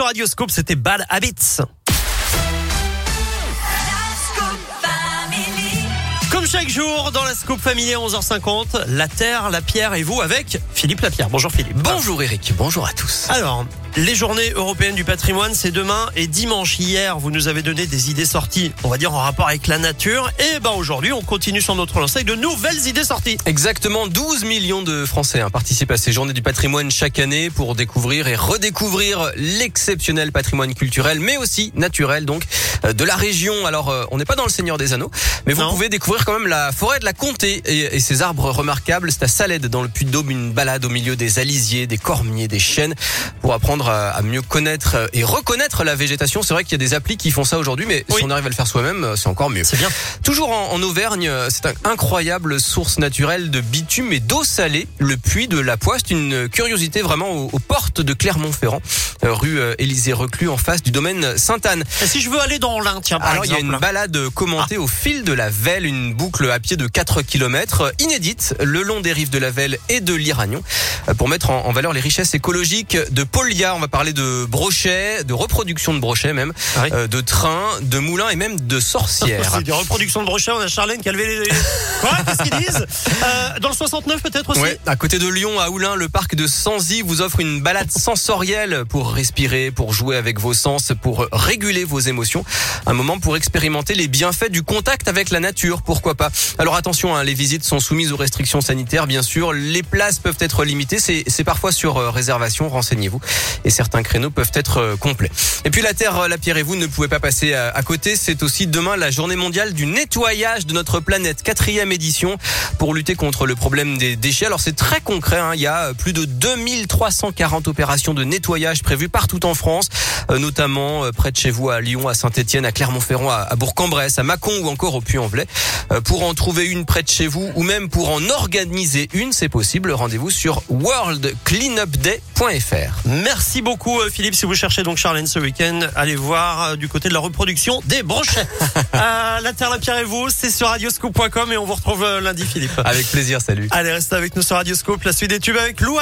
sur Radioscope, c'était Bad Habits. Comme chaque jour dans la Scoop Family à 11h50, la Terre, la Pierre et vous avec Philippe Lapierre. Bonjour Philippe. Bonjour Eric, bonjour à tous. Alors, les journées européennes du patrimoine, c'est demain et dimanche. Hier, vous nous avez donné des idées sorties, on va dire en rapport avec la nature. Et ben aujourd'hui, on continue sur notre lancée de nouvelles idées sorties. Exactement, 12 millions de Français hein, participent à ces journées du patrimoine chaque année pour découvrir et redécouvrir l'exceptionnel patrimoine culturel, mais aussi naturel, donc de la région. Alors, euh, on n'est pas dans le Seigneur des Anneaux, mais vous Non. pouvez découvrir quand même la forêt de la Comté et, et ses arbres remarquables. C'est à Salède, dans le Puy-de-Dôme, une balade au milieu des alisiers, des cormiers, des chênes, pour apprendre à, à mieux connaître euh, et reconnaître la végétation. C'est vrai qu'il y a des applis qui font ça aujourd'hui, mais Oui. si on arrive à le faire soi-même, euh, c'est encore mieux. C'est bien. Toujours en, en Auvergne, euh, c'est une incroyable source naturelle de bitume et d'eau salée, le puits de la Poix. C'est une curiosité vraiment aux, aux portes de Clermont-Ferrand, euh, rue euh, Élysée Reclus, en face du domaine Sainte-Anne. Et si je veux aller dans l'Ain, tiens, par Alors il y a une balade commentée au fil de la Velle, une boucle à pied de 4 km, inédite, le long des rives de la Velle et de l'Iragnon, euh, pour mettre en, en valeur les richesses écologiques de Polia. On va parler de brochets, de reproduction de brochets même, Ah oui. euh, de trains, de moulins et même de sorcières. C'est des reproductions de brochets. On a Charlène qui a levé les. Quoi? Qu'est-ce qu'ils disent? Euh, Dans le 69 peut-être aussi? Ouais, à côté de Lyon, à Oulin, le parc de Sanzy vous offre une balade sensorielle pour respirer, pour jouer avec vos sens, pour réguler vos émotions. Un moment pour expérimenter les bienfaits du contact avec la nature, pourquoi pas. Alors attention, hein, les visites sont soumises aux restrictions sanitaires, bien sûr. Les places peuvent être limitées, c'est parfois sur euh, réservation, renseignez-vous. Et certains créneaux peuvent être euh, complets. Et puis la Terre, euh, la Pierre et vous ne pouvez pas passer à, côté. C'est aussi demain la journée mondiale du nettoyage de notre planète, quatrième édition, pour lutter contre le problème des déchets. Alors c'est très concret, hein. il y a plus de 2340 opérations de nettoyage prévues partout en France, notamment près de chez vous à Lyon, à Saint-Etienne, à Clermont-Ferrand, à, Bourg-en-Bresse, à Mâcon ou encore au Puy-en-Velay. Euh, pour en trouver une près de chez vous ou même pour en organiser une, c'est possible. Rendez-vous sur worldcleanupday.fr. Merci beaucoup euh, Philippe. Si vous cherchez donc Charlène ce week-end, allez voir euh, du côté de la reproduction des brochets. euh, la Terre, la Pierre et vous, c'est sur radioscoop.com et on vous retrouve lundi Philippe. Avec plaisir, salut. Allez, restez avec nous sur Radioscope. La suite des tubes avec Lou.